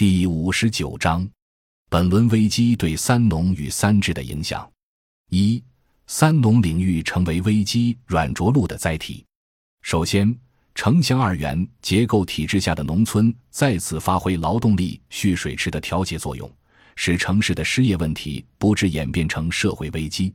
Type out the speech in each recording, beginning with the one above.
第五十九章，本轮危机对三农与三治的影响。一、三农领域成为危机软着陆的载体。首先，城乡二元结构体制下的农村再次发挥劳动力蓄水池的调节作用，使城市的失业问题不致演变成社会危机。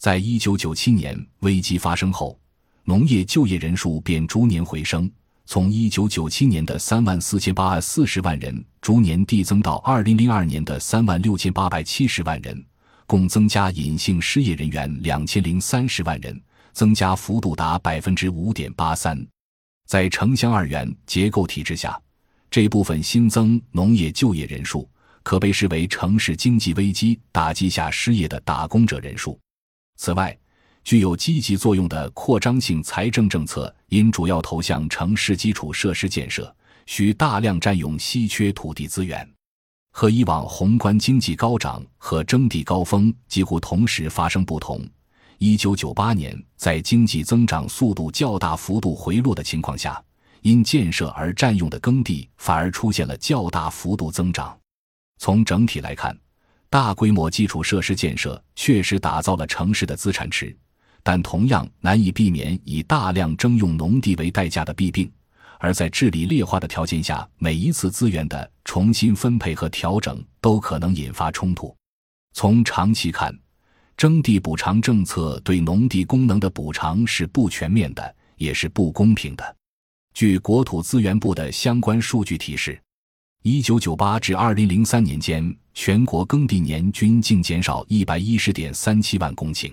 在一九九七年危机发生后，农业就业人数便逐年回升。从一九九七年的三万四千八百四十万人逐年递增到二零零二年的三万六千八百七十万人，共增加隐性失业人员两千零三十万人，增加幅度达百分之五点八三。在城乡二元结构体制下，这部分新增农业就业人数可被视为城市经济危机打击下失业的打工者人数。此外，具有积极作用的扩张性财政政策，因主要投向城市基础设施建设，需大量占用稀缺土地资源。和以往宏观经济高涨和征地高峰几乎同时发生不同，一九九八年在经济增长速度较大幅度回落的情况下，因建设而占用的耕地反而出现了较大幅度增长。从整体来看，大规模基础设施建设确实打造了城市的资产池。但同样难以避免以大量征用农地为代价的弊病，而在治理劣化的条件下，每一次资源的重新分配和调整都可能引发冲突。从长期看，征地补偿政策对农地功能的补偿是不全面的，也是不公平的。据国土资源部的相关数据提示，一九九八至二零零三年间，全国耕地年均净减少一百一十点三七万公顷。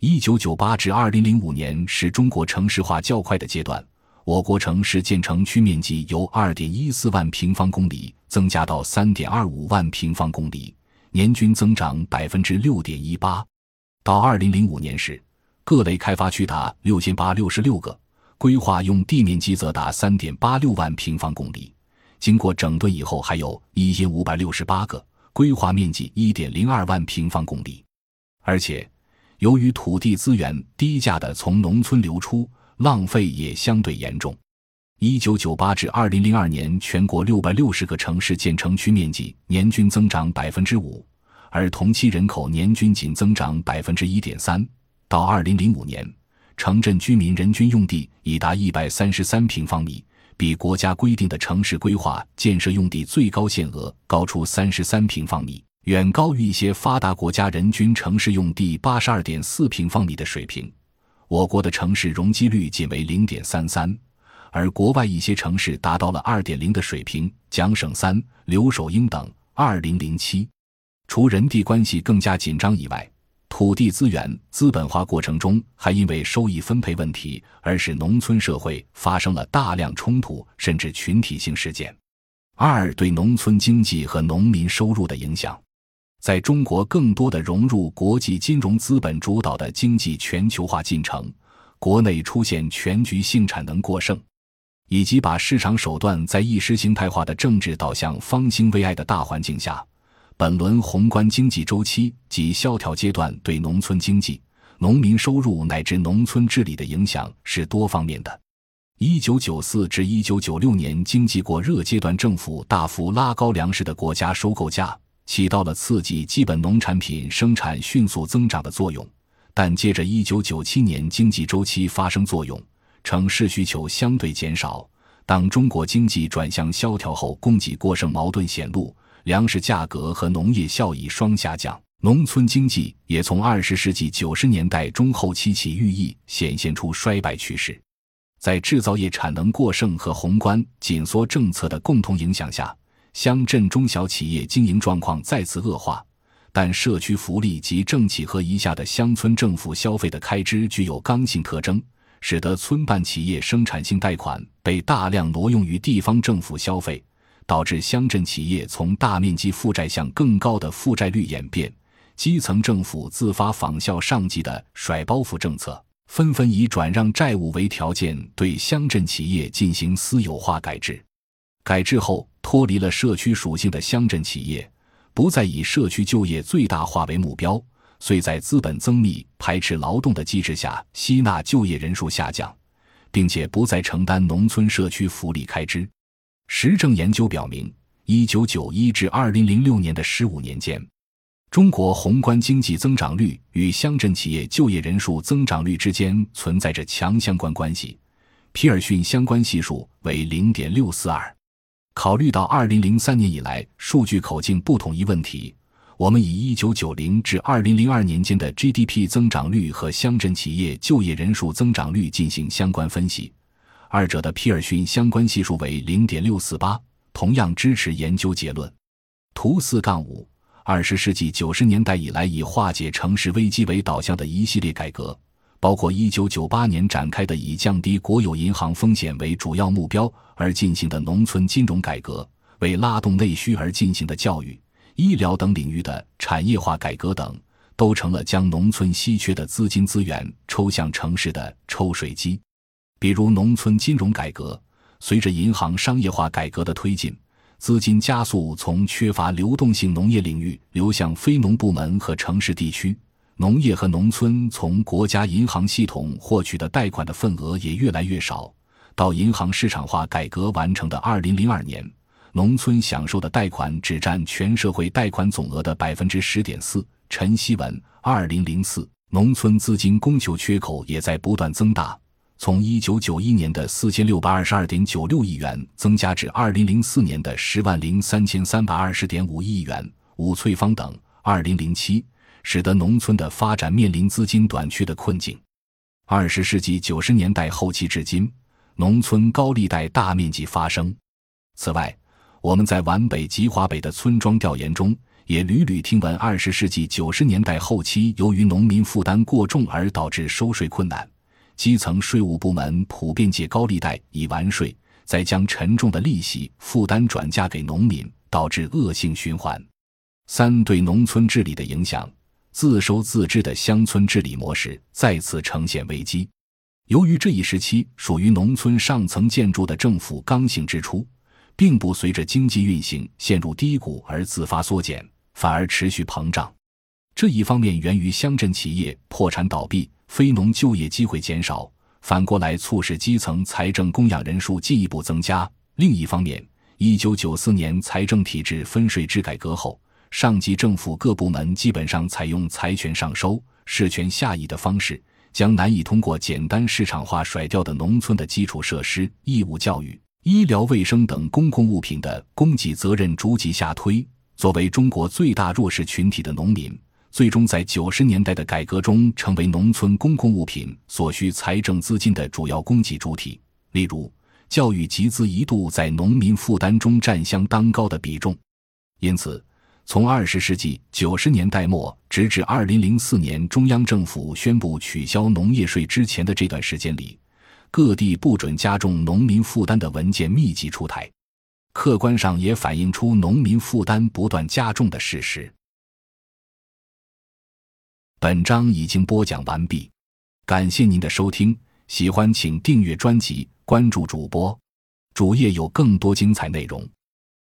一九九八至二零零五年是中国城市化较快的阶段，我国城市建成区面积由二点一四万平方公里增加到三点二五万平方公里，年均增长百分之六点一八。到二零零五年时，各类开发区达六千八六十六个，规划用地面积则达三点八六万平方公里。经过整顿以后，还有一千五百六十八个，规划面积一点零二万平方公里，而且。由于土地资源低价的从农村流出，浪费也相对严重。一九九八至二零零二年，全国六百六十个城市建成区面积年均增长百分之五，而同期人口年均仅增长百分之一点三。到二零零五年，城镇居民人均用地已达一百三十三平方米，比国家规定的城市规划建设用地最高限额高出三十三平方米。远高于一些发达国家人均城市用地八十二点四平方米的水平，我国的城市容积率仅为零点三三，而国外一些城市达到了二点零的水平。蒋省三、刘守英等，二零零七。除人地关系更加紧张以外，土地资源资本化过程中还因为收益分配问题而使农村社会发生了大量冲突甚至群体性事件。二对农村经济和农民收入的影响。在中国更多的融入国际金融资本主导的经济全球化进程，国内出现全局性产能过剩，以及把市场手段在意识形态化的政治导向方兴未艾的大环境下，本轮宏观经济周期及萧条阶段对农村经济、农民收入乃至农村治理的影响是多方面的。一九九四至一九九六年经济过热阶段，政府大幅拉高粮食的国家收购价。起到了刺激基本农产品生产迅速增长的作用，但接着一九九七年经济周期发生作用，城市需求相对减少。当中国经济转向萧条后，供给过剩矛盾显露，粮食价格和农业效益双下降，农村经济也从二十世纪九十年代中后期起寓意显现出衰败趋势。在制造业产能过剩和宏观紧缩政策的共同影响下。乡镇中小企业经营状况再次恶化，但社区福利及政企和以下的乡村政府消费的开支具有刚性特征，使得村办企业生产性贷款被大量挪用于地方政府消费，导致乡镇企业从大面积负债向更高的负债率演变。基层政府自发仿效上级的甩包袱政策，纷纷以转让债务为条件对乡镇企业进行私有化改制。改制后。脱离了社区属性的乡镇企业，不再以社区就业最大化为目标，遂在资本增密、排斥劳动的机制下吸纳就业人数下降，并且不再承担农村社区福利开支。实证研究表明，（1991 至2006年的十五年间），中国宏观经济增长率与乡镇企业就业人数增长率之间存在着强相关关系。皮尔逊相关系数为零点六四二。考虑到二零零三年以来数据口径不统一问题，我们以一九九零至二零零二年间的 GDP 增长率和乡镇企业就业人数增长率进行相关分析，二者的皮尔逊相关系数为零点六四八，同样支持研究结论。图四杠五，二十世纪九十年代以来以化解城市危机为导向的一系列改革。包括1998年展开的以降低国有银行风险为主要目标而进行的农村金融改革，为拉动内需而进行的教育、医疗等领域的产业化改革等，都成了将农村稀缺的资金资源抽向城市的抽水机。比如，农村金融改革，随着银行商业化改革的推进，资金加速从缺乏流动性农业领域流向非农部门和城市地区。农业和农村从国家银行系统获取的贷款的份额也越来越少。到银行市场化改革完成的二零零二年，农村享受的贷款只占全社会贷款总额的百分之十点四。陈希文，二零零四，农村资金供求缺口也在不断增大，从一九九一年的四千六百二十二点九六亿元增加至二零零四年的十万零三千三百二十点五亿元。吴翠芳等，二零零七。使得农村的发展面临资金短缺的困境。二十世纪九十年代后期至今，农村高利贷大面积发生。此外，我们在皖北及华北的村庄调研中，也屡屡听闻二十世纪九十年代后期由于农民负担过重而导致收税困难，基层税务部门普遍借高利贷以完税，再将沉重的利息负担转嫁给农民，导致恶性循环。三对农村治理的影响。自收自支的乡村治理模式再次呈现危机。由于这一时期属于农村上层建筑的政府刚性支出，并不随着经济运行陷入低谷而自发缩减，反而持续膨胀。这一方面源于乡镇企业破产倒闭，非农就业机会减少，反过来促使基层财政供养人数进一步增加。另一方面，一九九四年财政体制分税制改革后。上级政府各部门基本上采用财权上收、事权下移的方式，将难以通过简单市场化甩掉的农村的基础设施、义务教育、医疗卫生等公共物品的供给责任逐级下推。作为中国最大弱势群体的农民，最终在九十年代的改革中，成为农村公共物品所需财政资金的主要供给主体。例如，教育集资一度在农民负担中占相当高的比重，因此。从二十世纪九十年代末直至二零零四年中央政府宣布取消农业税之前的这段时间里，各地不准加重农民负担的文件密集出台，客观上也反映出农民负担不断加重的事实。本章已经播讲完毕，感谢您的收听，喜欢请订阅专辑，关注主播，主页有更多精彩内容。